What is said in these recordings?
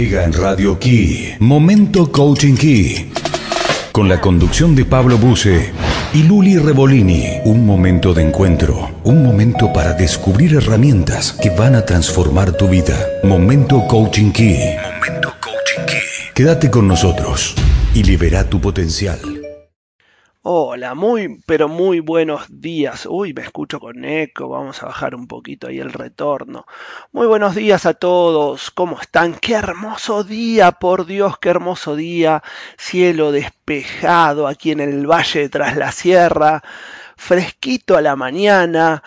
Llega en Radio Key, Momento Coaching Key, con la conducción de Pablo Buse y Luli Revolini. Un momento de encuentro, un momento para descubrir herramientas que van a transformar tu vida. Momento Coaching Key. Momento Coaching Key. Quédate con nosotros y libera tu potencial. Hola, muy, pero muy buenos días. Uy, me escucho con eco. Vamos a bajar un poquito ahí el retorno. Muy buenos días a todos. ¿Cómo están? Qué hermoso día, por Dios, qué hermoso día. Cielo despejado aquí en el valle tras la sierra. Fresquito a la mañana.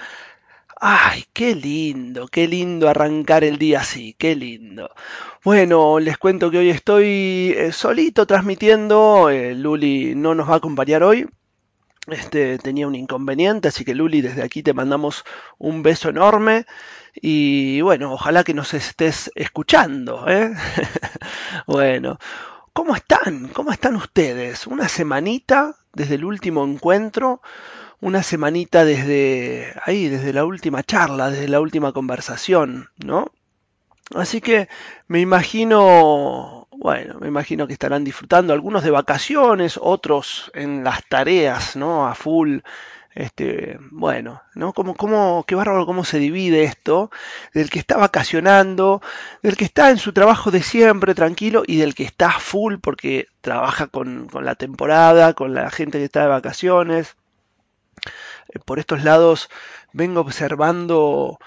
Ay, qué lindo, qué lindo arrancar el día así, qué lindo. Bueno, les cuento que hoy estoy eh, solito transmitiendo. Eh, Luli no nos va a acompañar hoy. Este, tenía un inconveniente, así que Luli, desde aquí te mandamos un beso enorme. Y bueno, ojalá que nos estés escuchando. ¿eh? bueno, ¿cómo están? ¿Cómo están ustedes? Una semanita desde el último encuentro una semanita desde ahí, desde la última charla, desde la última conversación, ¿no? Así que me imagino, bueno, me imagino que estarán disfrutando algunos de vacaciones, otros en las tareas, ¿no? A full. Este, bueno, ¿no? Como, como, qué bárbaro cómo se divide esto, del que está vacacionando, del que está en su trabajo de siempre, tranquilo, y del que está full porque trabaja con, con la temporada, con la gente que está de vacaciones. Eh, por estos lados vengo observando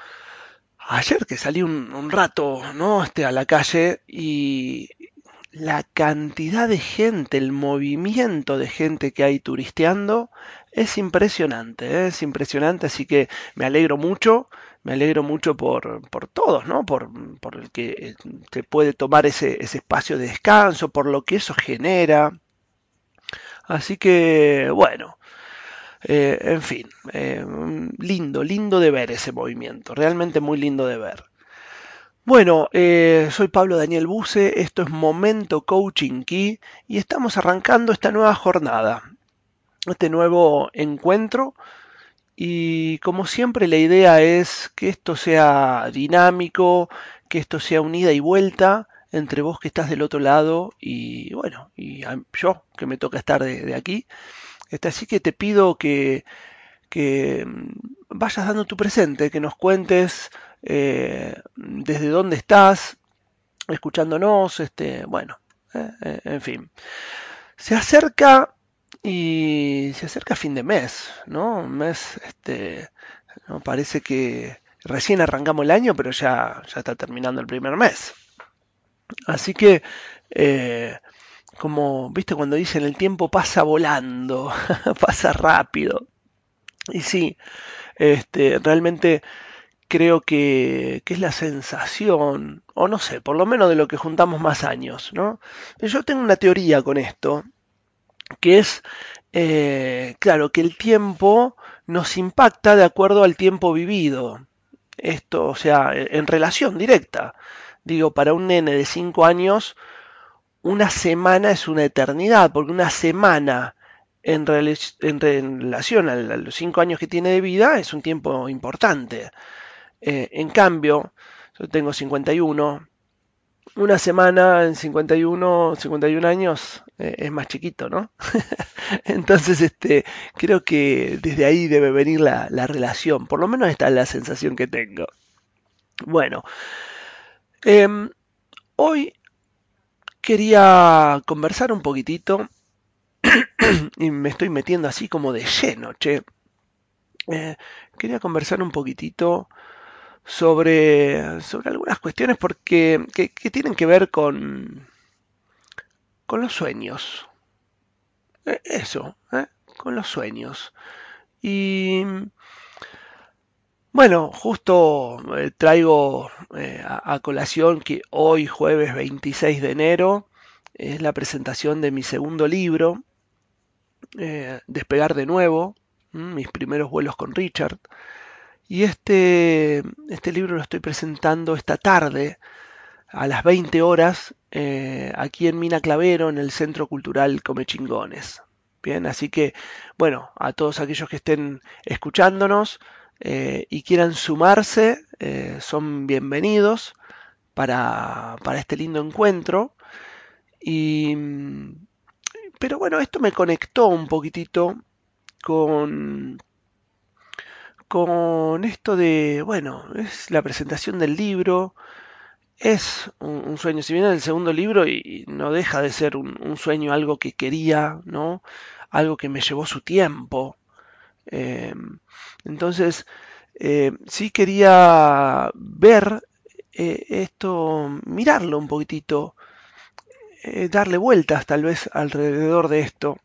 ayer que salí un, rato ¿no? este, a la calle y la cantidad de gente, el movimiento de gente que hay turisteando es impresionante, ¿eh? es impresionante, así que me alegro mucho, me alegro mucho por, por todos, ¿no? Por, por, el que se puede tomar ese, ese espacio de descanso, por lo que eso genera. Así que, bueno, eh, en fin, eh, lindo, lindo de ver ese movimiento, realmente muy lindo de ver. Bueno, eh, soy Pablo Daniel Buse, esto es Momento Coaching Key y estamos arrancando esta nueva jornada, este nuevo encuentro y como siempre la idea es que esto sea dinámico, que esto sea unida y vuelta entre vos que estás del otro lado y bueno, y yo que me toca estar de aquí. Este, así que te pido que, mm, vayas dando tu presente, que nos cuentes eh, desde dónde estás, escuchándonos, este, bueno, eh, eh, en fin. Se acerca y se acerca fin de mes, ¿no? Un mes, este, ¿no? parece que recién arrancamos el año, pero ya, ya está terminando el primer mes. Así que como, viste, cuando dicen el tiempo pasa volando, pasa rápido. Y sí, este, realmente creo que, que, es la sensación, o no sé, por lo menos de lo que juntamos más años, ¿no? Yo tengo una teoría con esto, que es, eh, claro, que el tiempo nos impacta de acuerdo al tiempo vivido. Esto, o sea, en relación directa. Digo, para un nene de 5 años, una semana es una eternidad, porque una semana en, relación a los cinco años que tiene de vida es un tiempo importante. Eh, en cambio, yo tengo 51, una semana en 51, 51 años eh, es más chiquito, ¿no? Entonces, este, creo que desde ahí debe venir la, la, relación, por lo menos esta es la sensación que tengo. Bueno, em, hoy quería conversar un poquitito y me estoy metiendo así como de lleno, che. Eh, quería conversar un poquitito sobre, sobre algunas cuestiones porque que, tienen que ver con, con los sueños. Eh, eso, eh, con los sueños. Y bueno, justo eh, traigo eh, a, colación que hoy, jueves 26 de enero, es la presentación de mi segundo libro, eh, Despegar de nuevo, mis primeros vuelos con Richard. Y este, este libro lo estoy presentando esta tarde a las 20 horas aquí en Mina Clavero, en el Centro Cultural Comechingones. Bien, así que, bueno, a todos aquellos que estén escuchándonos, eh, y quieran sumarse, eh, son bienvenidos. para, para este lindo encuentro. Y, pero bueno, esto me conectó un poquitito con, con esto de, bueno, es la presentación del libro, es un, sueño, si viene el segundo libro y, no deja de ser un, sueño, algo que quería, ¿no? Algo que me llevó su tiempo. Eh, entonces, eh, sí quería ver eh, esto, mirarlo un poquitito, darle vueltas tal vez alrededor de esto,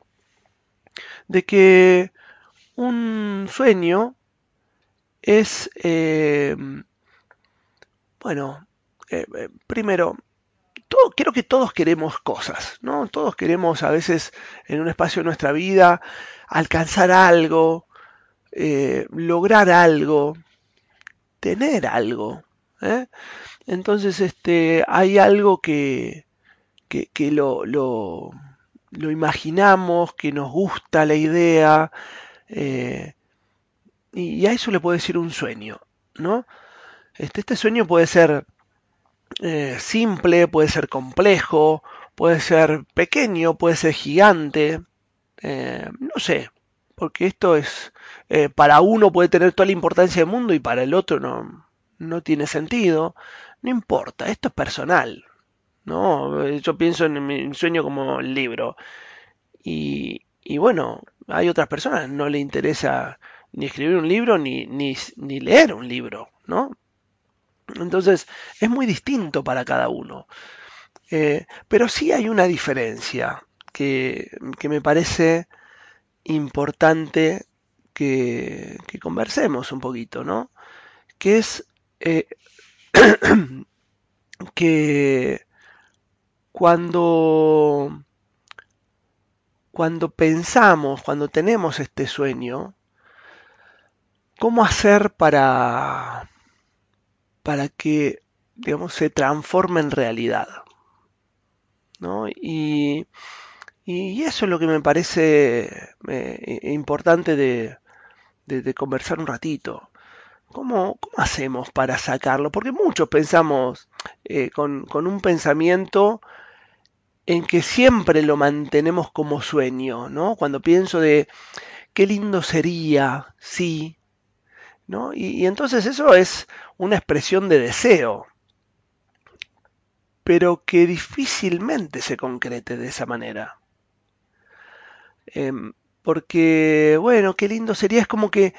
de que un sueño es, bueno, eh, eh, primero, todo, creo que todos queremos cosas, ¿no? Todos queremos a veces en un espacio de nuestra vida alcanzar algo, eh, lograr algo, tener algo. Entonces, este, hay algo que, que, lo, lo, imaginamos, que nos gusta la idea, y, a eso le puedo decir un sueño, ¿no? Este, este sueño puede ser eh, simple, puede ser complejo, puede ser pequeño, puede ser gigante, eh, no sé, porque esto es, eh, para uno puede tener toda la importancia del mundo y para el otro no, no tiene sentido, no importa, esto es personal, ¿no? Yo pienso en mi sueño como libro y, y bueno, hay otras personas, no le interesa ni escribir un libro ni, ni, ni leer un libro, ¿no? Entonces, es muy distinto para cada uno. Eh, pero sí hay una diferencia que, me parece importante que, conversemos un poquito, ¿no? Que es eh, que cuando, cuando pensamos, cuando tenemos este sueño, ¿cómo hacer para, para que, digamos, se transforme en realidad. ¿no? Y, eso es lo que me parece eh, importante de, conversar un ratito. ¿Cómo, ¿Cómo, hacemos para sacarlo? Porque muchos pensamos eh, con, con, un pensamiento en que siempre lo mantenemos como sueño, ¿no? Cuando pienso de qué lindo sería si y, entonces eso es una expresión de deseo, pero que difícilmente se concrete de esa manera. Em, porque, bueno, qué lindo sería, es como que,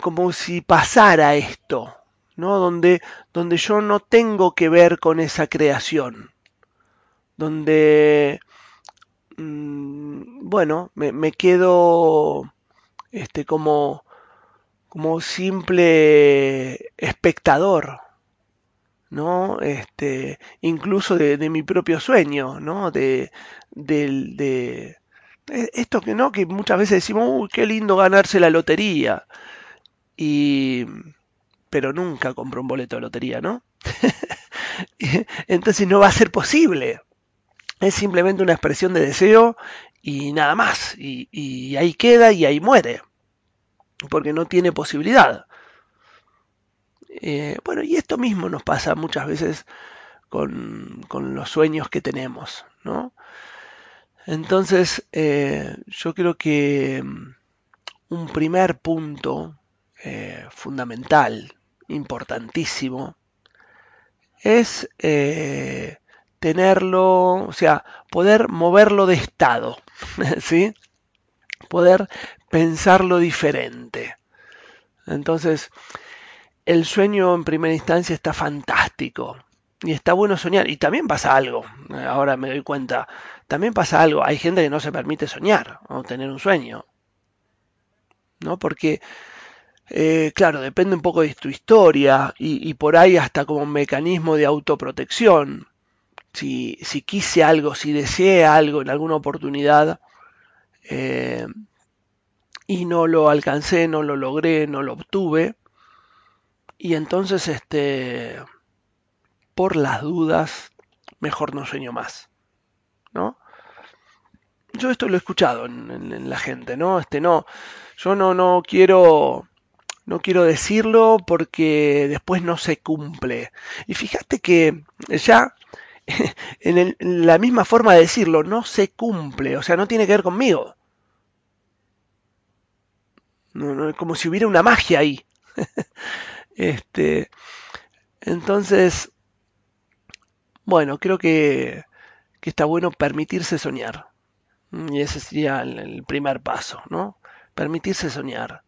como si pasara esto, ¿no? Donde, donde yo no tengo que ver con esa creación, donde, mm, bueno, me, me, quedo, este, como, como simple espectador, ¿no? Este, incluso de, mi propio sueño, ¿no? De, de, esto que no, que muchas veces decimos, uy, qué lindo ganarse la lotería. Y, pero nunca compro un boleto de lotería, ¿no? Entonces no va a ser posible. Es simplemente una expresión de deseo y nada más. y ahí queda y ahí muere porque no tiene posibilidad. Eh, bueno, y esto mismo nos pasa muchas veces con, los sueños que tenemos, ¿no? Entonces, eh, yo creo que mm, un primer punto eh, fundamental, importantísimo, es tenerlo, o sea, poder moverlo de estado, ¿sí? Poder pensarlo diferente. Entonces, el sueño en primera instancia está fantástico. Y está bueno soñar. Y también pasa algo. Ahora me doy cuenta. También pasa algo. Hay gente que no se permite soñar o tener un sueño. ¿No? Porque, eh, claro, depende un poco de tu historia. Y, por ahí hasta como un mecanismo de autoprotección. Si, si quise algo, si deseé algo en alguna oportunidad, eh, y no lo alcancé, no lo logré, no lo obtuve. Y entonces, este, por las dudas, mejor no sueño más, ¿no? Yo esto lo he escuchado en, la gente, ¿no? Este, no, yo no, no quiero, no quiero decirlo porque después no se cumple. Y fíjate que ya en, la misma forma de decirlo, no se cumple, o sea, no tiene que ver conmigo. No, no, como si hubiera una magia ahí. este, entonces, bueno, creo que, que está bueno permitirse soñar. Y ese sería el primer paso, ¿no? Permitirse soñar.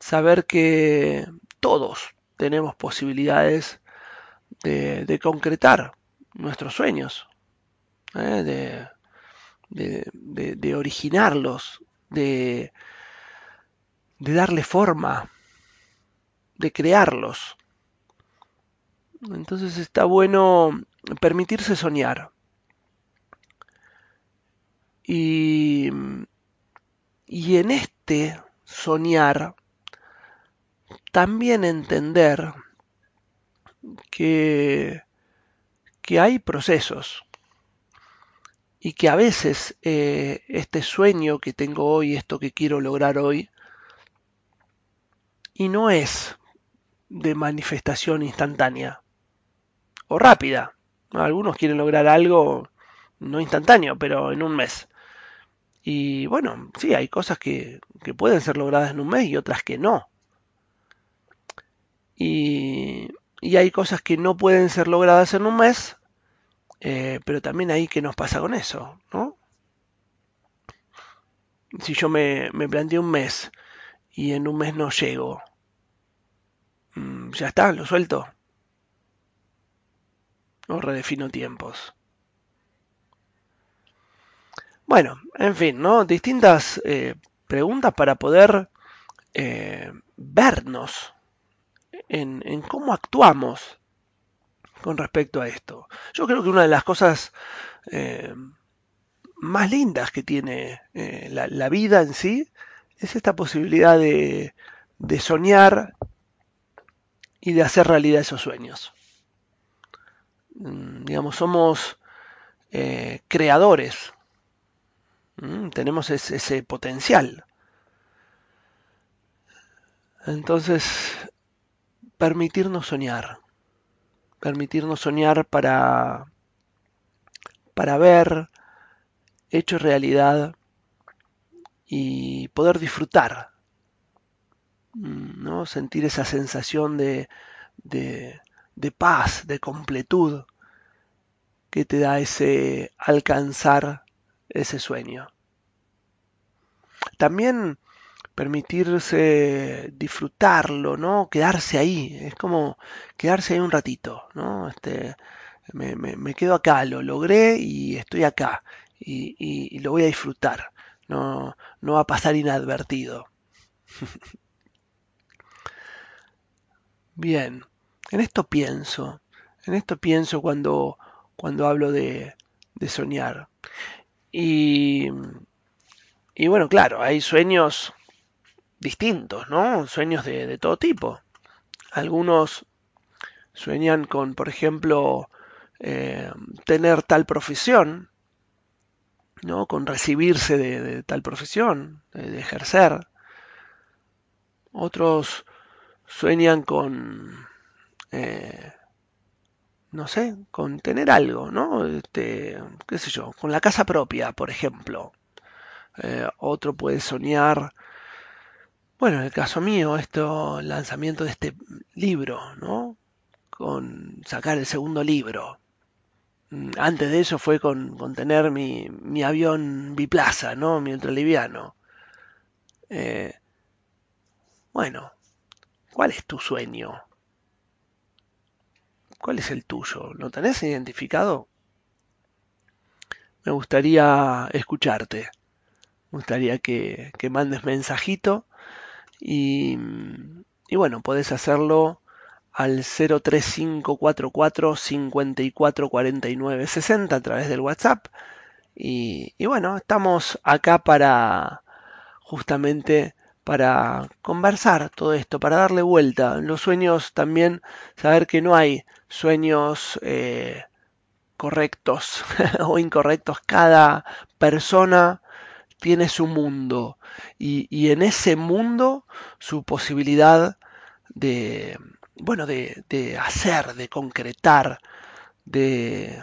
Saber que todos tenemos posibilidades de, de concretar nuestros sueños, ¿eh? de, de, originarlos, de, de darle forma, de crearlos. Entonces está bueno permitirse soñar. Y, y en este soñar, también entender que que hay procesos y que a veces eh, este sueño que tengo hoy, esto que quiero lograr hoy, y no es de manifestación instantánea o rápida. Algunos quieren lograr algo no instantáneo, pero en un mes. Y bueno, sí, hay cosas que, que pueden ser logradas en un mes y otras que no. Y, y hay cosas que no pueden ser logradas en un mes, eh, pero también ahí qué nos pasa con eso, ¿no? Si yo me, me planteo un mes y en un mes no llego, mm, ya está, lo suelto. O redefino tiempos. Bueno, en fin, ¿no? Distintas eh, preguntas para poder eh, vernos en, cómo actuamos con respecto a esto. Yo creo que una de las cosas eh, más lindas que tiene eh, la, vida en sí es esta posibilidad de, soñar y de hacer realidad esos sueños. Mm, digamos, somos creadores, mm, tenemos ese potencial. Entonces, permitirnos soñar, permitirnos soñar para, para ver hecho realidad y poder disfrutar, ¿no? sentir esa sensación de, de, de paz, de completud que te da ese alcanzar ese sueño. También permitirse disfrutarlo, ¿no? Quedarse ahí, es como quedarse ahí un ratito, ¿no? Este, me, me, quedo acá, lo logré y estoy acá y, y, lo voy a disfrutar, no, no va a pasar inadvertido. Bien, en esto pienso, en esto pienso cuando, cuando hablo de, de soñar. Y, y bueno, claro, hay sueños distintos, ¿no? Sueños de, todo tipo. Algunos sueñan con, por ejemplo, eh, tener tal profesión, ¿no? Con recibirse de, tal profesión, de, ejercer. Otros sueñan con, eh, no sé, con tener algo, ¿no? Este, qué sé yo, con la casa propia, por ejemplo. Eh, otro puede soñar bueno, en el caso mío, esto, el lanzamiento de este libro, ¿no? Con sacar el segundo libro. Mm, antes de eso fue con, tener mi, mi, avión biplaza, ¿no? Mi ultraliviano. Eh, bueno, ¿cuál es tu sueño? ¿Cuál es el tuyo? ¿Lo tenés identificado? Me gustaría escucharte. Me gustaría que, mandes mensajito y, bueno, podés hacerlo al 03544 5449 60 a través del WhatsApp. Y, y, bueno, estamos acá para justamente para conversar todo esto, para darle vuelta. Los sueños también, saber que no hay sueños eh, correctos o incorrectos. Cada persona tiene su mundo y, en ese mundo su posibilidad de, bueno, de, de hacer, de concretar, de...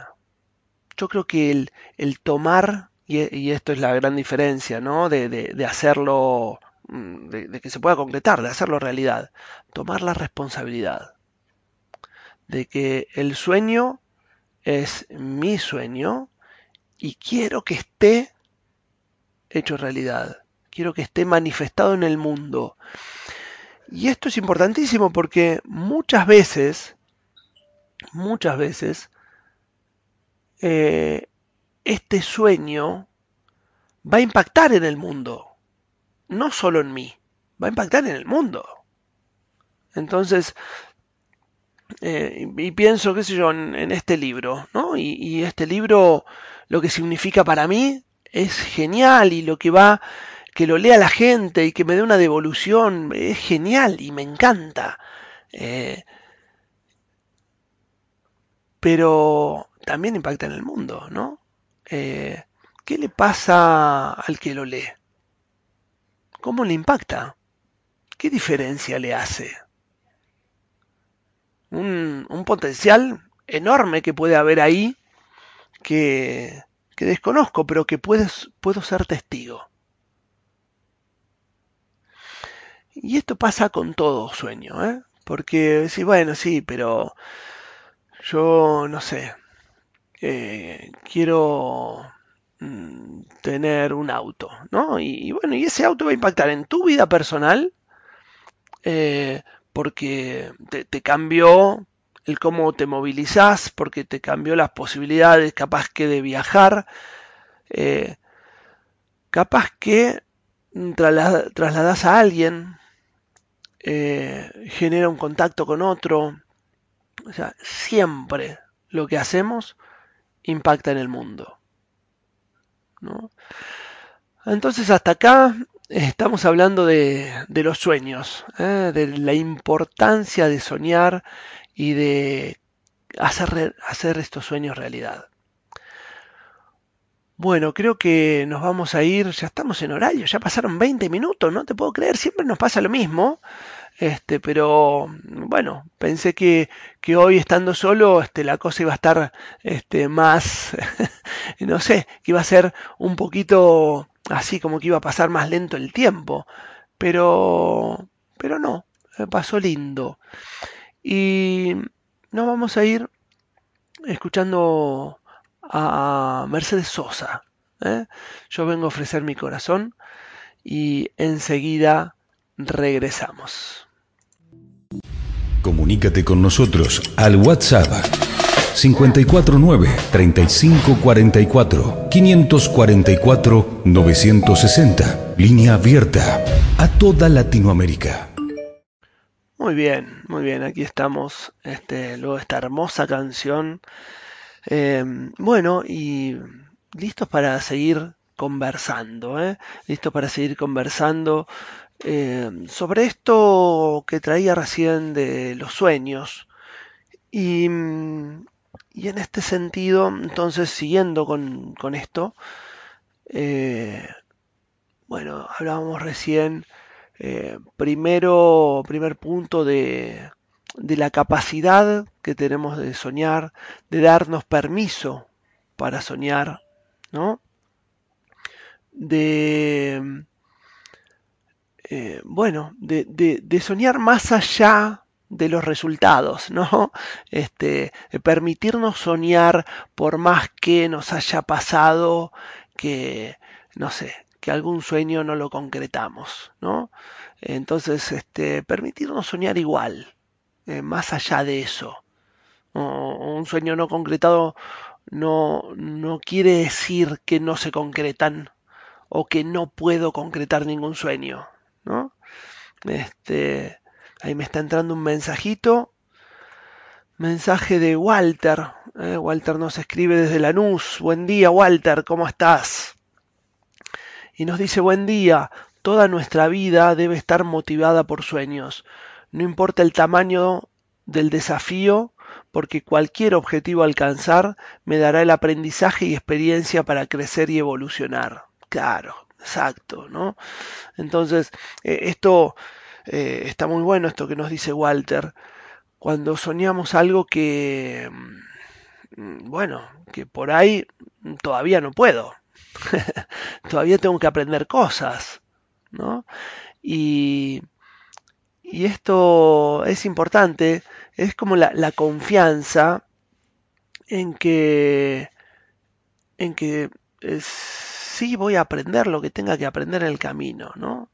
Yo creo que el, el tomar, y, esto es la gran diferencia, ¿no? De, de hacerlo, mm, de, que se pueda concretar, de hacerlo realidad, tomar la responsabilidad de que el sueño es mi sueño y quiero que esté hecho realidad. Quiero que esté manifestado en el mundo. Y esto es importantísimo porque muchas veces, muchas veces, eh, este sueño va a impactar en el mundo. No solo en mí, va a impactar en el mundo. Entonces, eh, y pienso, qué sé yo, en, este libro, ¿no? y, este libro, lo que significa para mí es genial y lo que va, que lo lea la gente y que me dé una devolución, es genial y me encanta. Eh, pero también impacta en el mundo, ¿no? Eh, ¿Qué le pasa al que lo lee? ¿Cómo le impacta? ¿Qué diferencia le hace? Un, un potencial enorme que puede haber ahí que, que desconozco, pero que puedes, puedo ser testigo. Y esto pasa con todo sueño, ¿eh? Porque sí, bueno, sí, pero yo no sé, eh, quiero mm, tener un auto, ¿no? Y, bueno, y ese auto va a impactar en tu vida personal eh, porque te, cambió el cómo te movilizás, porque te cambió las posibilidades, capaz que de viajar, eh, capaz que trasladas a alguien, eh, genera un contacto con otro, o sea, siempre lo que hacemos impacta en el mundo. Entonces hasta acá estamos hablando de, los sueños, ¿eh? de la importancia de soñar y de hacer, hacer estos sueños realidad. Bueno, creo que nos vamos a ir, ya estamos en horario, ya pasaron 20 minutos, no te puedo creer, siempre nos pasa lo mismo. Este, pero bueno, pensé que, que hoy estando solo, este, la cosa iba a estar este, más, no sé, que iba a ser un poquito así como que iba a pasar más lento el tiempo. Pero, pero no, pasó lindo. Y nos vamos a ir escuchando a Mercedes Sosa. ¿eh? Yo vengo a ofrecer mi corazón y enseguida regresamos. Comunícate con nosotros al WhatsApp 549 3544 544 960. Línea abierta a toda Latinoamérica. Muy bien, muy bien, aquí estamos, este, luego esta hermosa canción. Em, bueno, y listos para seguir conversando, ¿eh? listos para seguir conversando em, sobre esto que traía recién de los sueños. Y, y en este sentido, entonces, siguiendo con, con esto, eh, bueno, hablábamos recién eh, primero, primer punto de, la capacidad que tenemos de soñar, de darnos permiso para soñar, ¿no? De, eh, bueno, de, soñar más allá de los resultados, ¿no? Este, permitirnos soñar por más que nos haya pasado que, no sé, que algún sueño no lo concretamos, ¿no? Entonces, este, permitirnos soñar igual, eh, más allá de eso. un sueño no concretado no, no quiere decir que no se concretan o que no puedo concretar ningún sueño, ¿no? Este, ahí me está entrando un mensajito. Mensaje de Walter. ¿eh? Walter nos escribe desde Lanús. Buen día, Walter, ¿cómo estás? y nos dice buen día, toda nuestra vida debe estar motivada por sueños. No importa el tamaño del desafío, porque cualquier objetivo alcanzar me dará el aprendizaje y experiencia para crecer y evolucionar. Claro, exacto, ¿no? Entonces, eh, esto eh, está muy bueno, esto que nos dice Walter, cuando soñamos algo que, mm, bueno, que por ahí todavía no puedo, todavía tengo que aprender cosas, ¿no? Y, y esto es importante, es como la, confianza en que, en que sí voy a aprender lo que tenga que aprender en el camino, ¿no?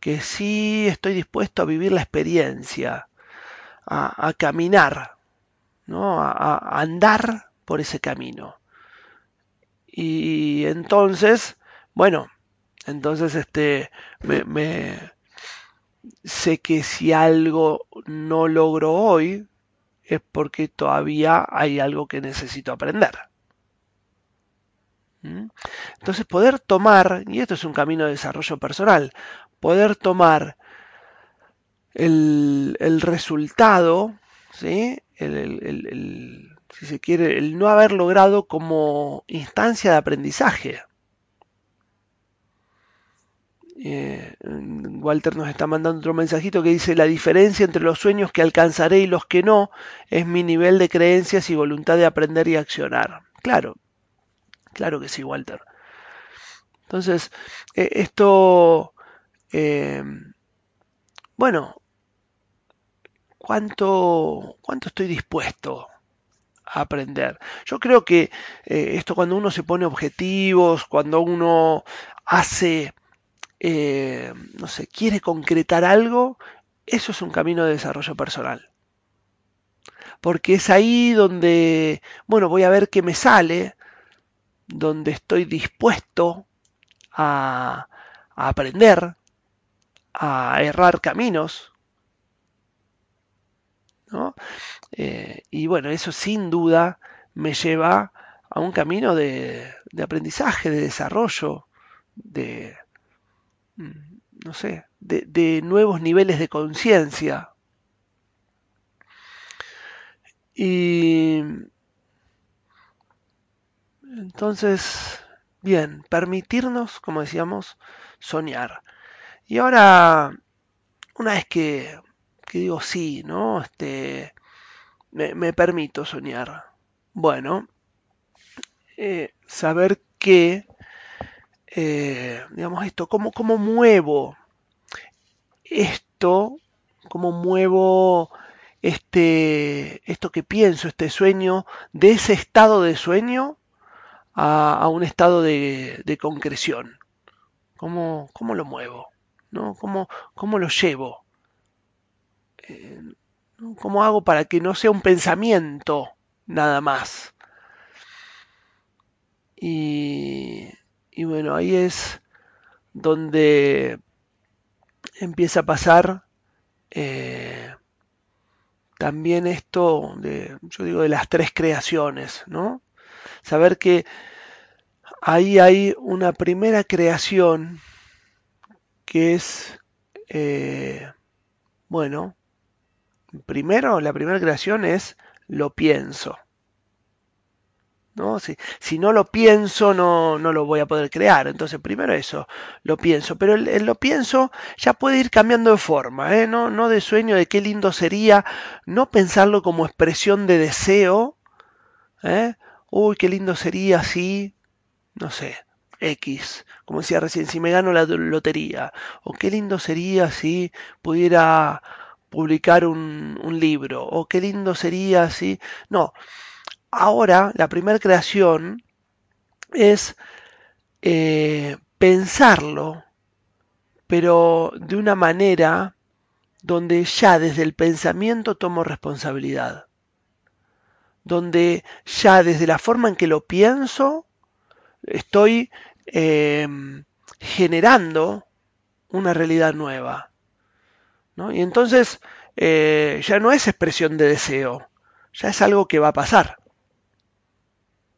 Que sí estoy dispuesto a vivir la experiencia, a, caminar, ¿no? A, andar por ese camino. Y entonces, bueno, entonces este, me, sé que si algo no logro hoy, es porque todavía hay algo que necesito aprender. ¿Mm? Entonces poder tomar, y esto es un camino de desarrollo personal, poder tomar el, resultado, ¿sí? El, si se quiere, el no haber logrado como instancia de aprendizaje. Eh, Walter nos está mandando otro mensajito que dice, la diferencia entre los sueños que alcanzaré y los que no es mi nivel de creencias y voluntad de aprender y accionar. Claro, claro que sí, Walter. Entonces, eh, esto, eh, bueno, ¿cuánto, ¿cuánto estoy dispuesto a aprender? Yo creo que esto cuando uno se pone objetivos, cuando uno hace eh, no sé, quiere concretar algo, eso es un camino de desarrollo personal. Porque es ahí donde, bueno, voy a ver qué me sale, donde estoy dispuesto a, aprender, a errar caminos. Eh, y bueno, eso sin duda me lleva a un camino de aprendizaje, de desarrollo, de, Mm, no sé, de, nuevos niveles de conciencia. Y entonces, bien, permitirnos, como decíamos, soñar. Y ahora, una vez que, digo sí, ¿no? Este, me, permito soñar. Bueno, eh, saber que eh, digamos esto, cómo, cómo muevo esto, cómo muevo este, esto que pienso, este sueño, de ese estado de sueño a, un estado de, concreción. ¿Cómo, ¿Cómo, lo muevo? ¿No? ¿Cómo, ¿Cómo lo llevo? Eh, ¿Cómo hago para que no sea un pensamiento nada más? Y, y bueno, ahí es donde empieza a pasar eh, también esto de, yo digo, de las tres creaciones, ¿no? Saber que ahí hay una primera creación que es, eh, bueno, primero, la primera creación es lo pienso. ¿no? Si, si, no lo pienso, no, no, lo voy a poder crear. Entonces, primero eso, lo pienso. Pero el, lo pienso ya puede ir cambiando de forma, ¿eh? no, no de sueño de qué lindo sería, no pensarlo como expresión de deseo. ¿eh? Uy, qué lindo sería si, no sé, X, como decía recién, si me gano la lotería. O qué lindo sería si pudiera publicar un, un libro. O qué lindo sería si... No, ahora la primera creación es eh, pensarlo, pero de una manera donde ya desde el pensamiento tomo responsabilidad, donde ya desde la forma en que lo pienso estoy em, generando una realidad nueva. Y entonces eh, ya no es expresión de deseo, ya es algo que va a pasar.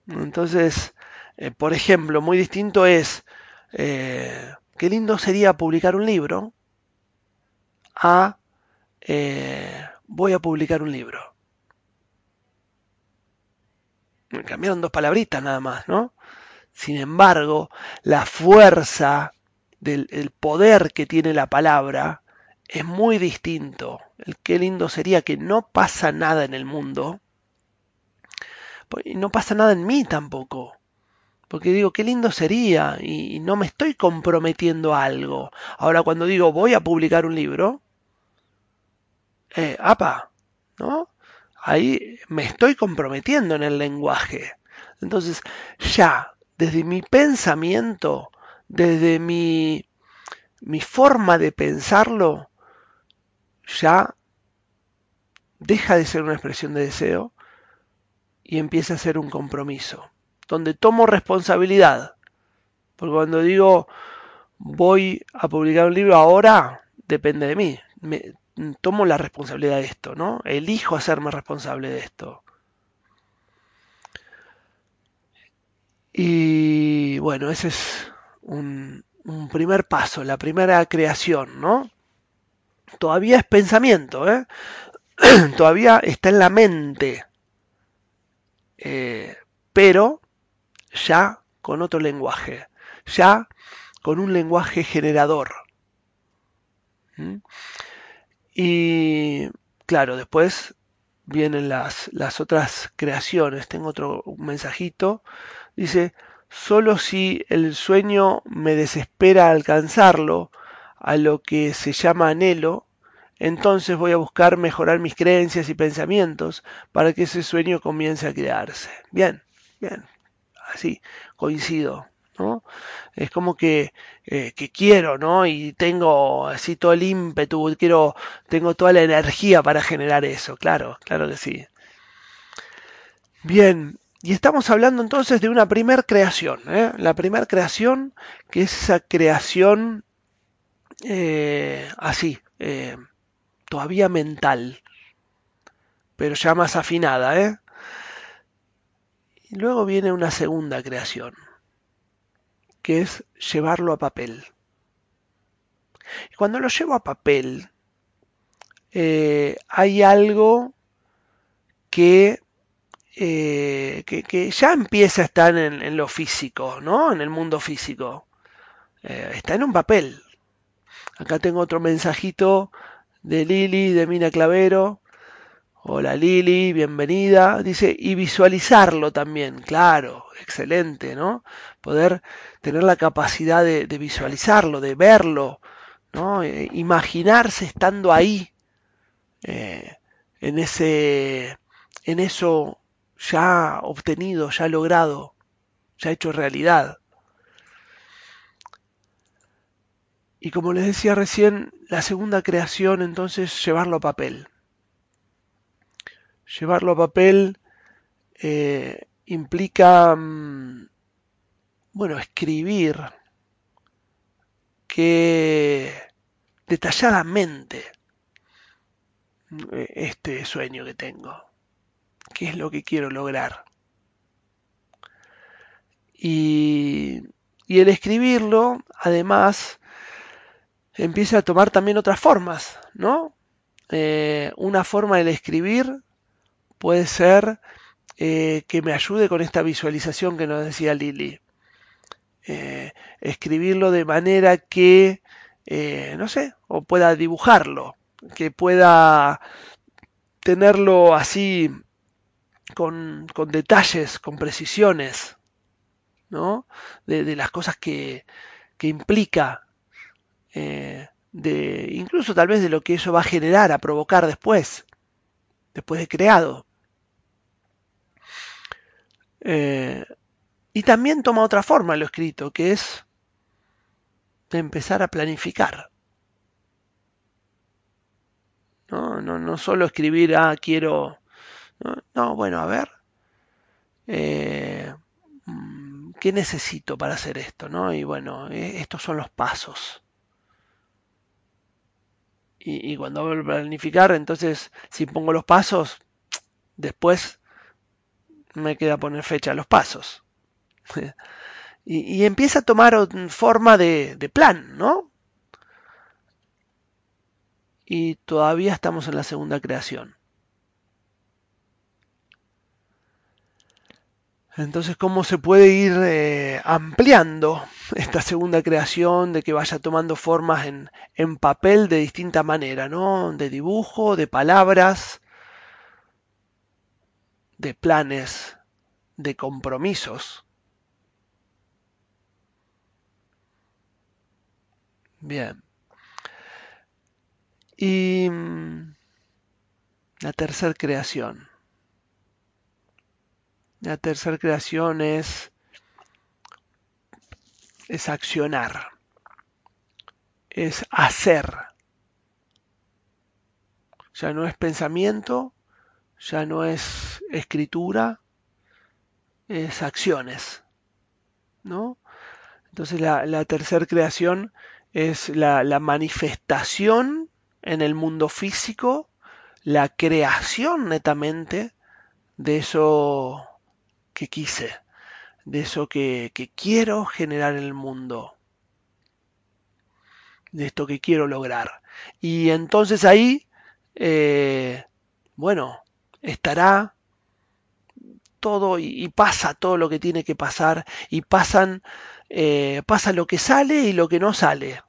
Entonces, eh, por ejemplo, muy distinto es, eh, qué lindo sería publicar un libro a, voy a publicar un libro. Me cambiaron dos palabritas nada más, ¿no? Sin embargo, la fuerza del el poder que tiene la palabra es muy distinto. El qué lindo sería que no pasa nada en el mundo. Y no pasa nada en mí tampoco. Porque digo, qué lindo sería y no me estoy comprometiendo a algo. Ahora cuando digo voy a publicar un libro, eh, apa, ¿no? Ahí me estoy comprometiendo en el lenguaje. Entonces, ya, desde mi pensamiento, desde mi, mi forma de pensarlo, ya deja de ser una expresión de deseo y empieza a ser un compromiso, donde tomo responsabilidad. Porque cuando digo voy a publicar un libro ahora, depende de mí. Me, tomo la responsabilidad de esto, ¿no? Elijo hacerme responsable de esto. Y bueno, ese es un, primer paso, la primera creación, ¿no? Todavía es pensamiento, ¿eh? Todavía está en la mente, eh, pero ya con otro lenguaje, ya con un lenguaje generador. ¿Mm? Y claro, después vienen las, las otras creaciones. Tengo otro mensajito. Dice, solo si el sueño me desespera alcanzarlo, a lo que se llama anhelo, entonces voy a buscar mejorar mis creencias y pensamientos para que ese sueño comience a crearse. Bien, bien, así, coincido. Es como que, eh, que quiero, ¿no? Y tengo así todo el ímpetu, quiero, tengo toda la energía para generar eso, claro, claro que sí. Bien, y estamos hablando entonces de una primer creación, ¿eh? la primer creación que es esa creación eh, así, todavía mental, pero ya más afinada, ¿eh? Y luego viene una segunda creación, que es llevarlo a papel. Y cuando lo llevo a papel, eh, hay algo que, eh, que, ya empieza a estar en, lo físico, ¿no? En el mundo físico. Eh, está en un papel. Acá tengo otro mensajito de Lili, de Mina Clavero. Hola Lili, bienvenida. Dice, y visualizarlo también, claro, excelente, ¿no? Poder tener la capacidad de, visualizarlo, de verlo, ¿no? Eh, imaginarse estando ahí, en ese, en eso ya obtenido, ya logrado, ya hecho realidad. Y como les decía recién, la segunda creación entonces llevarlo a papel. Llevarlo a papel eh, implica, mm, bueno, escribir que detalladamente eh, este sueño que tengo, qué es lo que quiero lograr. Y, y el escribirlo, además, empieza a tomar también otras formas, ¿no? Eh, una forma de escribir puede ser eh, que me ayude con esta visualización que nos decía Lili. Eh, escribirlo de manera que, no sé, o pueda dibujarlo, que pueda tenerlo así con, detalles, con precisiones, ¿no? De, las cosas que, que implica eh, de incluso tal vez de lo que eso va a generar, a provocar después, después de creado. Eh, y también toma otra forma lo escrito, que es de empezar a planificar. No, no, no solo escribir, ah, quiero... No, bueno, a ver. Eh, mm, ¿Qué necesito para hacer esto? ¿no? Y bueno, estos son los pasos. Y, cuando voy a planificar, entonces si pongo los pasos, después me queda poner fecha a los pasos. y, empieza a tomar forma de, de plan, ¿no? Y todavía estamos en la segunda creación. Entonces, ¿cómo se puede ir eh, ampliando esta segunda creación de que vaya tomando formas en, en papel de distinta manera, ¿no? De dibujo, de palabras, de planes, de compromisos. Bien. Y mm, la tercera creación. La tercera creación es, es accionar, es hacer. Ya no es pensamiento, ya no es escritura, es acciones. ¿no? Entonces la, la tercera creación es la, la manifestación en el mundo físico, la creación netamente de eso que quise, de eso que, quiero generar en el mundo, de esto que quiero lograr. Y entonces ahí, eh, bueno, estará todo y, pasa todo lo que tiene que pasar y pasan, eh, pasa lo que sale y lo que no sale.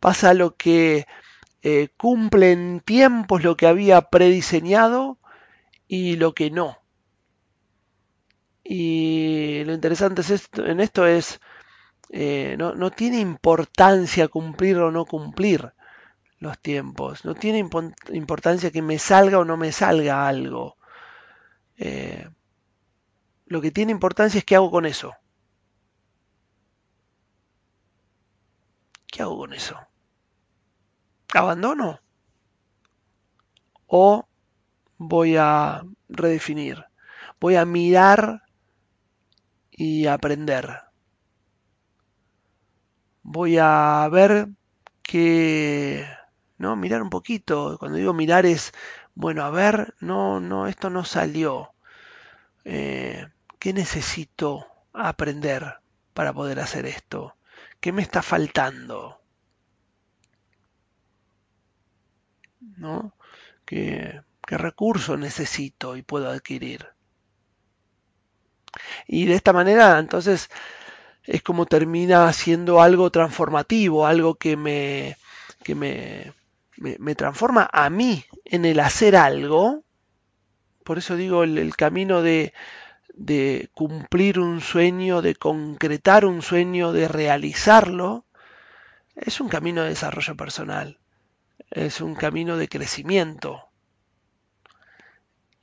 Pasa lo que eh, cumple en tiempos lo que había prediseñado y lo que no. Y lo interesante en esto es, eh, no, tiene importancia cumplir o no cumplir los tiempos, no tiene importancia que me salga o no me salga algo. Eh, lo que tiene importancia es qué hago con eso. ¿Qué hago con eso? ¿Abandono? ¿O voy a redefinir? Voy a mirar y aprender. Voy a ver que, ¿no? Mirar un poquito. Cuando digo mirar es, bueno, a ver, no, no, esto no salió. Eh, ¿Qué necesito aprender para poder hacer esto? ¿Qué me está faltando? ¿No? ¿Qué, qué recurso necesito y puedo adquirir? Y de esta manera, entonces, es como termina siendo algo transformativo, algo que me, que me, me, transforma a mí en el hacer algo. Por eso digo, el, camino de, de cumplir un sueño, de concretar un sueño, de realizarlo, es un camino de desarrollo personal, es un camino de crecimiento.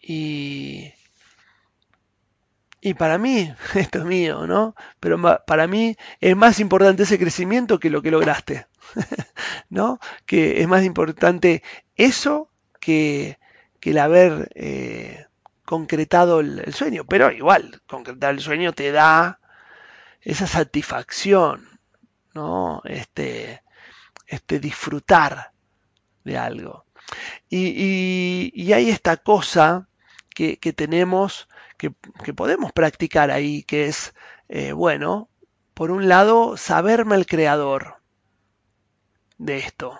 Y, y para mí, esto es mío, ¿no? Pero para mí es más importante ese crecimiento que lo que lograste, ¿no? Que es más importante eso que, que el haber eh, concretado el, sueño. Pero igual, concretar el sueño te da esa satisfacción, ¿no? Este, este disfrutar de algo. Y, y hay esta cosa que, que tenemos que, podemos practicar ahí, que es, eh, bueno, por un lado, saberme el creador de esto,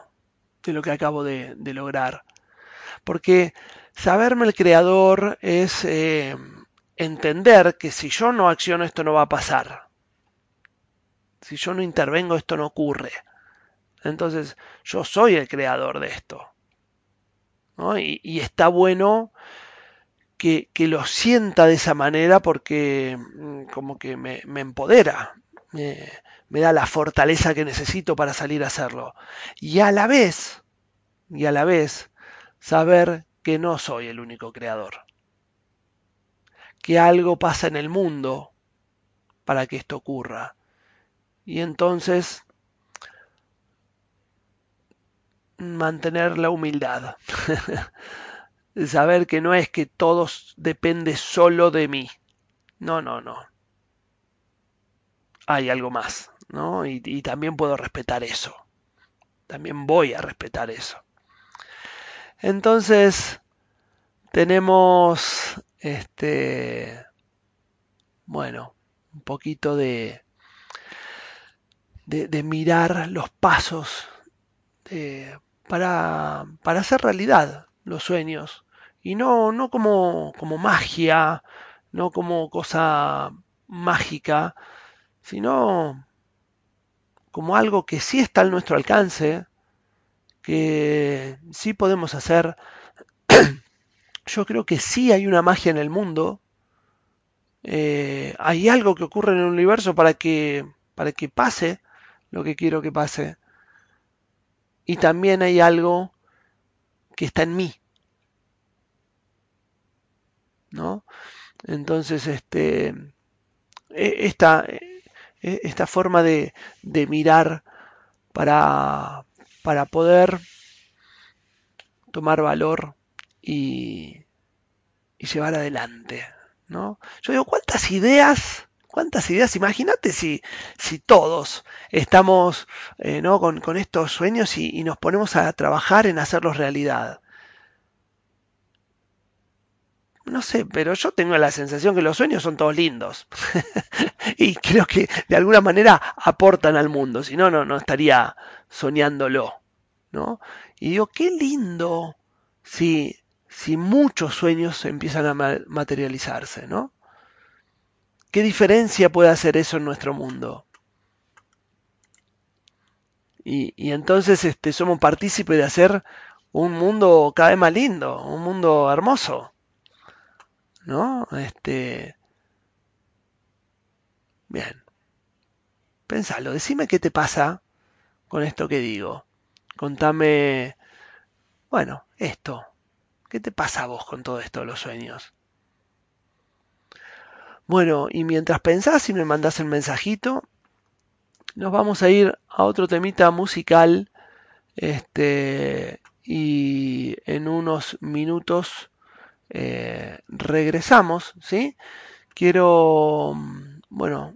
de lo que acabo de, lograr. Porque saberme el creador es eh, entender que si yo no acciono esto no va a pasar. Si yo no intervengo esto no ocurre. Entonces yo soy el creador de esto. Y, está bueno que, lo sienta de esa manera porque mm, como que me, empodera, me, da la fortaleza que necesito para salir a hacerlo. Y a la vez, y a la vez, saber que no soy el único creador. Que algo pasa en el mundo para que esto ocurra. Y entonces mantener la humildad. saber que no es que todo depende solo de mí. No, no, no. Hay algo más, ¿no? Y, también puedo respetar eso. También voy a respetar eso. Entonces, tenemos este bueno un poquito de, de, de mirar los pasos de, para, para hacer realidad los sueños. Y no, no como, como magia, no como cosa mágica, sino como algo que sí está a nuestro alcance, que sí podemos hacer. Yo creo que sí hay una magia en el mundo. Eh, hay algo que ocurre en el universo para que, para que pase lo que quiero que pase. Y también hay algo que está en mí. ¿No? Entonces, este, e, esta, e, esta forma de, mirar para, poder tomar valor y, llevar adelante. ¿no? Yo digo, ¿cuántas ideas? ¿Cuántas ideas? Imagínate si, si todos estamos eh, con, estos sueños y nos ponemos a trabajar en hacerlos realidad no sé, pero yo tengo la sensación que los sueños son todos lindos. y creo que de alguna manera aportan al mundo, si no, no, estaría soñándolo. ¿no? Y digo, qué lindo si, si muchos sueños empiezan a materializarse, ¿no? ¿Qué diferencia puede hacer eso en nuestro mundo? Y, y entonces este, somos partícipes de hacer un mundo cada vez más lindo, un mundo hermoso. ¿No? Este. Bien. Pensalo, decime qué te pasa con esto que digo. Contame, bueno, esto. ¿Qué te pasa a vos con todo esto de los sueños? Bueno, y mientras pensás y me mandás el mensajito, nos vamos a ir a otro temita musical. Este, y en unos minutos eh, regresamos, ¿sí? Quiero, bueno,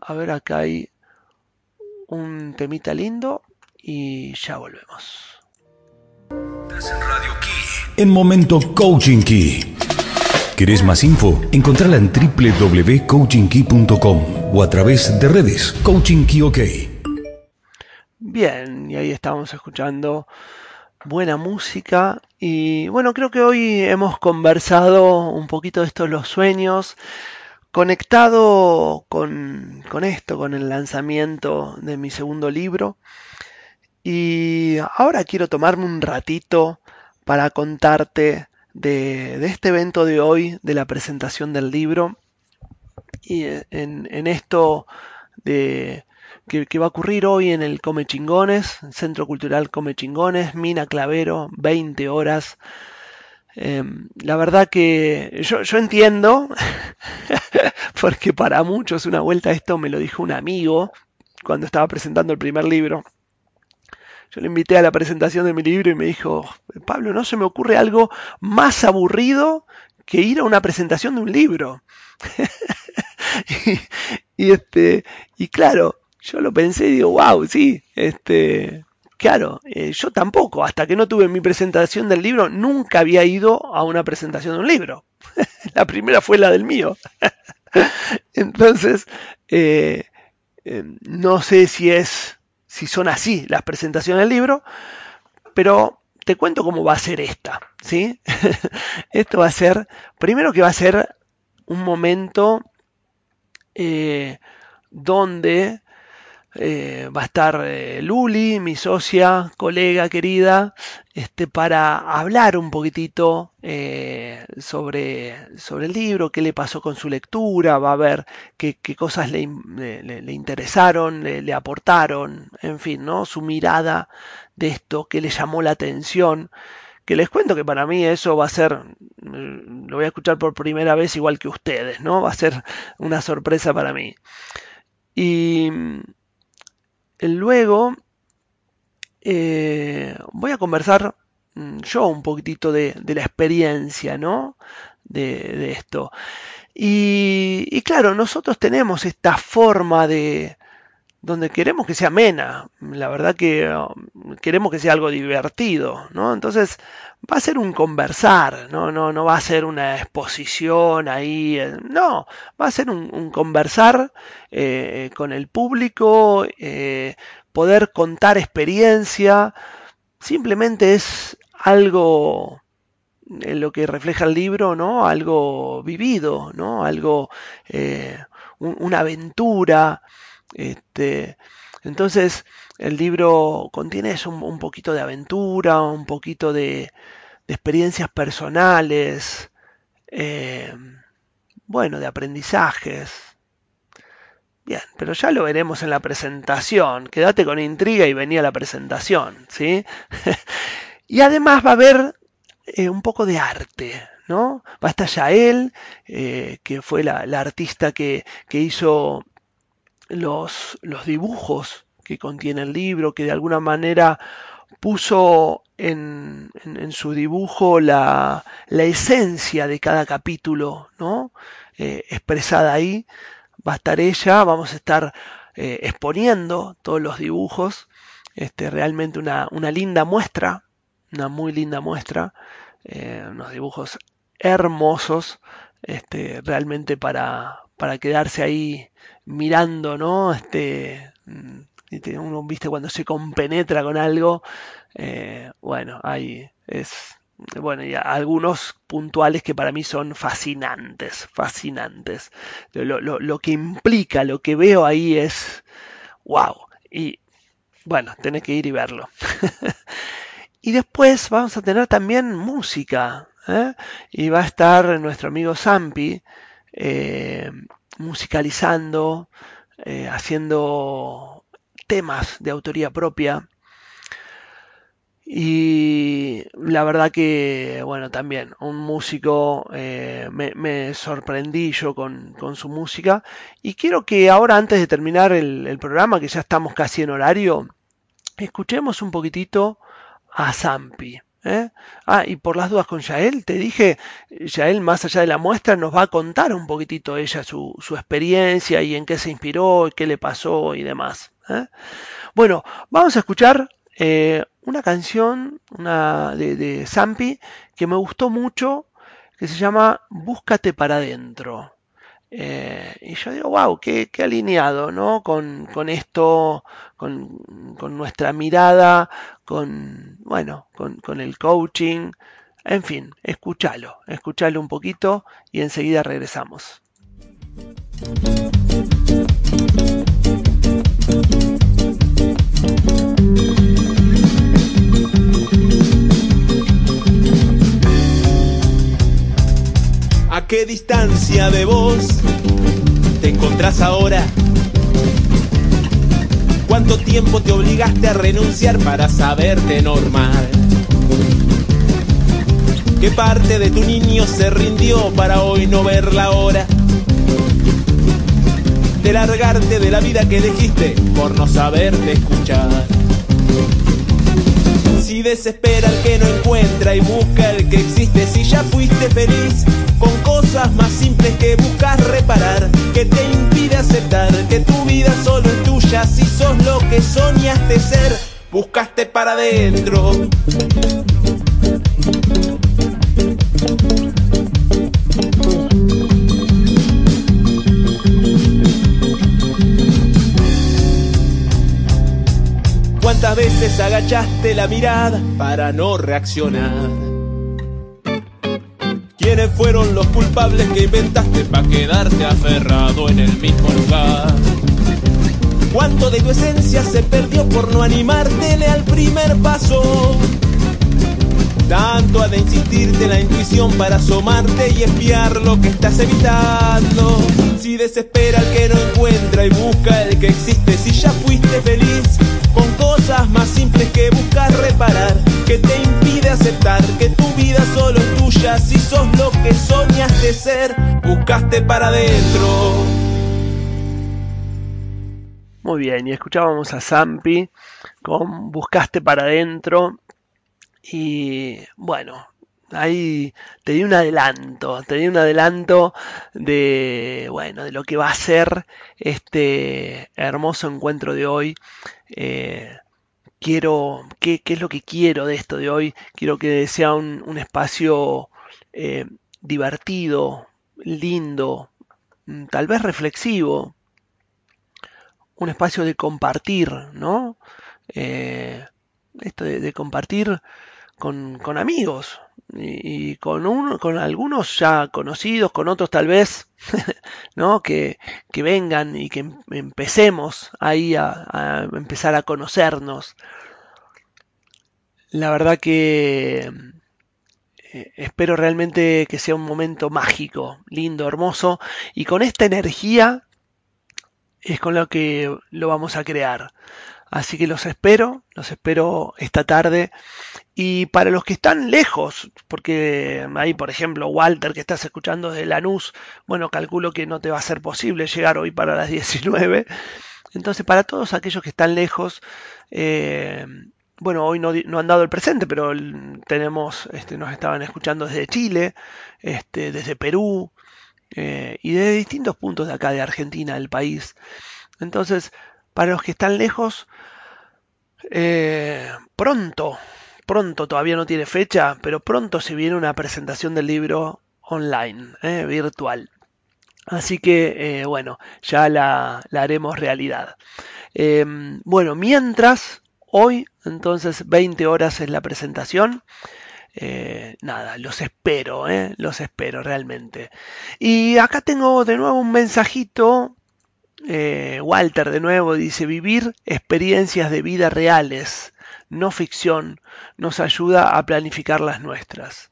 a ver acá hay un temita lindo y ya volvemos. En Radio Key. En Momento Coaching Key. ¿Querés más info? Encontrala en www.coachingkey.com o a través de redes Coaching Key OK. Bien, y ahí estamos escuchando buena música y bueno, creo que hoy hemos conversado un poquito de estos los sueños, conectado con, con esto, con el lanzamiento de mi segundo libro. Y ahora quiero tomarme un ratito para contarte de, de este evento de hoy, de la presentación del libro. Y en, en esto de que, va a ocurrir hoy en el Come Chingones, Centro Cultural Come Chingones, Mina Clavero, 20 horas. Em, la verdad que yo, yo entiendo, porque para muchos una vuelta a esto me lo dijo un amigo cuando estaba presentando el primer libro. Yo le invité a la presentación de mi libro y me dijo, Pablo, no se me ocurre algo más aburrido que ir a una presentación de un libro. y, este, y claro, yo lo pensé y digo, wow, sí, este, claro, eh, yo tampoco, hasta que no tuve mi presentación del libro, nunca había ido a una presentación de un libro. la primera fue la del mío. Entonces, eh, eh, no sé si es, si son así las presentaciones del libro, pero te cuento cómo va a ser esta, ¿sí? Esto va a ser, primero que va a ser un momento donde eh, va a estar eh, Luli, mi socia, colega querida, este, para hablar un poquitito eh, sobre, sobre el libro, qué le pasó con su lectura, va a ver qué, cosas le, le, interesaron, le, aportaron, en fin, ¿no? Su mirada de esto, qué le llamó la atención. Que les cuento que para mí eso va a ser, mm, lo voy a escuchar por primera vez igual que ustedes, ¿no? Va a ser una sorpresa para mí. Y Luego eh, voy a conversar mm, yo un poquitito de, la experiencia, ¿no? De, esto. Y, claro, nosotros tenemos esta forma de, donde queremos que sea amena, la verdad que um, queremos que sea algo divertido, ¿no? Entonces va a ser un conversar, no, no, no va a ser una exposición ahí, eh, no, va a ser un, conversar eh, con el público, eh, poder contar experiencia, simplemente es algo lo que refleja el libro, ¿no? Algo vivido, ¿no? Algo, una aventura. Este, entonces, el libro contiene un, poquito de aventura, un poquito de, experiencias personales, eh, bueno, de aprendizajes. Bien, pero ya lo veremos en la presentación. Quédate con intriga y venía la presentación, ¿sí? y además va a haber eh, un poco de arte, ¿no? Va a estar Yael, eh, que fue la, artista que, hizo los, los, dibujos que contiene el libro, que de alguna manera puso en, su dibujo la, esencia de cada capítulo, ¿no? Eh, expresada ahí. Va a estar ella, vamos a estar exponiendo todos los dibujos. Este, realmente una, una linda muestra una muy linda muestra, eh, unos dibujos hermosos, este, realmente para, para quedarse ahí mirando, ¿no? Este, mm, uno, viste, cuando se compenetra con algo, eh, bueno, ahí es, bueno, y algunos puntuales que para mí son fascinantes, fascinantes. Lo, lo, lo que implica, lo que veo ahí es, wow. Y bueno, tenés que ir y verlo. Y después vamos a tener también música. ¿eh? Y va a estar nuestro amigo Zampi eh, musicalizando, eh, haciendo temas de autoría propia. Y la verdad que, bueno, también un músico, me, sorprendí yo con, su música. Y quiero que ahora, antes de terminar el programa, que ya estamos casi en horario, escuchemos un poquitito a Zampi. ¿Eh? Ah, y por las dudas con Yael, te dije, Yael más allá de la muestra nos va a contar un poquitito ella su, experiencia y en qué se inspiró, qué le pasó y demás. ¿eh? Bueno, vamos a escuchar eh, una canción de, de Zampi que me gustó mucho, que se llama Búscate para adentro. Eh, y yo digo, wow, qué, alineado, ¿no? Con, esto, con, nuestra mirada, con, bueno, con, con, el coaching. En fin, escúchalo, escúchalo un poquito y enseguida regresamos. ¿A qué distancia de vos te encontrás ahora? ¿Cuánto tiempo te obligaste a renunciar para saberte normal? ¿Qué parte de tu niño se rindió para hoy no ver la hora? De largarte de la vida que elegiste por no saberte escuchar. Si desespera el que no encuentra y busca el que existe, si ya fuiste feliz con cosas más simples que buscas reparar, que te impide aceptar que tu vida solo es tuya, si sos lo que soñaste ser, buscaste para adentro. ¿Cuántas veces agachaste la mirada para no reaccionar? ¿Quiénes fueron los culpables que inventaste para quedarte aferrado en el mismo lugar? ¿Cuánto de tu esencia se perdió por no animarte al primer paso? Tanto ha de insistirte la intuición para asomarte y espiar lo que estás evitando. Si desespera el que no encuentra y busca el que existe, si ya fuiste feliz simples que buscar reparar, que te impide aceptar que tu vida solo es tuya, si sos lo que soñaste ser, buscaste para adentro. Muy bien, y escuchábamos a Zampi con Buscaste para adentro y bueno, ahí te di un adelanto, te di un adelanto de, bueno, de lo que va a ser este hermoso encuentro de hoy. Eh, quiero, ¿qué, es lo que quiero de esto de hoy? Quiero que sea un, espacio eh, divertido, lindo, mm, tal vez reflexivo, un espacio de compartir, ¿no? Eh, esto de compartir con, amigos, y, con, uno, con algunos ya conocidos, con otros tal vez, ¿no? Que, que vengan y que em, empecemos ahí a, empezar a conocernos. La verdad que eh, espero realmente que sea un momento mágico, lindo, hermoso, y con esta energía es con lo que lo vamos a crear. Así que los espero, los espero esta tarde. Y para los que están lejos, porque ahí, por ejemplo, Walter, que estás escuchando desde Lanús, bueno, calculo que no te va a ser posible llegar hoy para las 19. Entonces, para todos aquellos que están lejos, eh, bueno, hoy no, han dado el presente, pero tenemos, este, nos estaban escuchando desde Chile, este, desde Perú eh, y de distintos puntos de acá de Argentina, del país. Entonces, para los que están lejos, eh, pronto, pronto, todavía no tiene fecha, pero pronto se viene una presentación del libro online, eh, virtual. Así que, eh, bueno, ya la, haremos realidad. Em, bueno, mientras, hoy, entonces, 20 horas es la presentación. nada, los espero, los espero realmente. Y acá tengo de nuevo un mensajito eh, Walter de nuevo dice, vivir experiencias de vida reales, no ficción, nos ayuda a planificar las nuestras.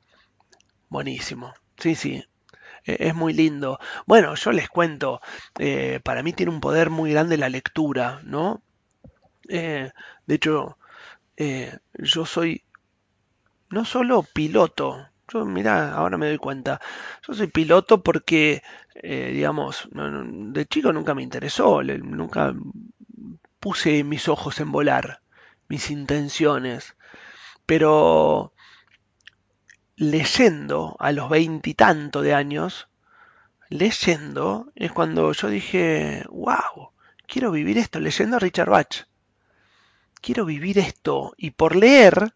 Buenísimo. Sí, sí. E, es muy lindo. Bueno, yo les cuento, eh, para mí tiene un poder muy grande la lectura, ¿no? Eh, de hecho, yo soy no solo piloto, yo, mira, ahora me doy cuenta. Yo soy piloto porque, eh, digamos, de chico nunca me interesó, nunca puse mis ojos en volar, mis intenciones. Pero leyendo a los veintitantos de años, leyendo es cuando yo dije, wow, quiero vivir esto, leyendo a Richard Bach. Quiero vivir esto. Y por leer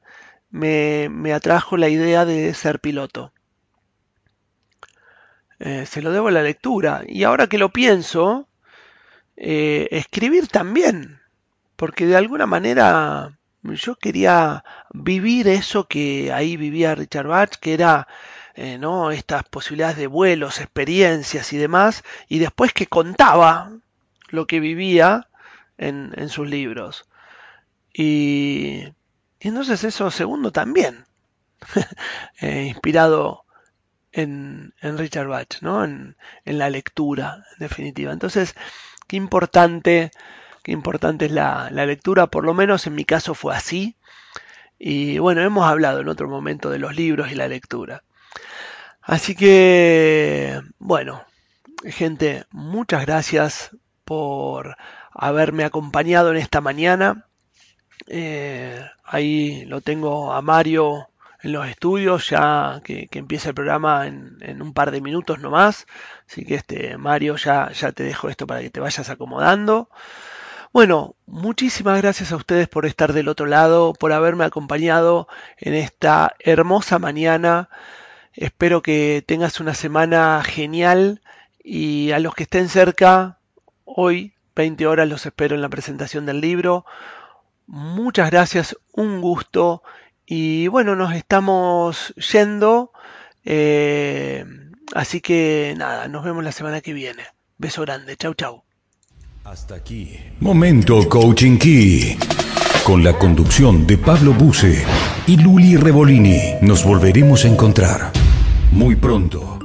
me, atrajo la idea de ser piloto. Eh, se lo debo a la lectura. Y ahora que lo pienso, eh, escribir también, porque de alguna manera yo quería vivir eso que ahí vivía Richard Bach, que era eh, ¿no? estas posibilidades de vuelos, experiencias y demás, y después que contaba lo que vivía en, en sus libros. Y, y entonces eso segundo también, inspirado en, Richard Bach, ¿no? En, la lectura, en definitiva. Entonces, qué importante, qué importante es la, la lectura, por lo menos en mi caso fue así. Y bueno, hemos hablado en otro momento de los libros y la lectura. Así que, bueno, gente, muchas gracias por haberme acompañado en esta mañana. Eh, ahí lo tengo a Mario en los estudios, ya que, empieza el programa en, un par de minutos nomás. Así que este Mario, ya, ya te dejo esto para que te vayas acomodando. Bueno, muchísimas gracias a ustedes por estar del otro lado, por haberme acompañado en esta hermosa mañana. Espero que tengas una semana genial y a los que estén cerca, hoy, 20 horas, los espero en la presentación del libro. Muchas gracias, un gusto. Y bueno, nos estamos yendo. Eh, así que nada, nos vemos la semana que viene. Beso grande. Chau, chau. Hasta aquí. Momento Coaching Key. Con la conducción de Pablo Buse y Luli Revolini. Nos volveremos a encontrar muy pronto.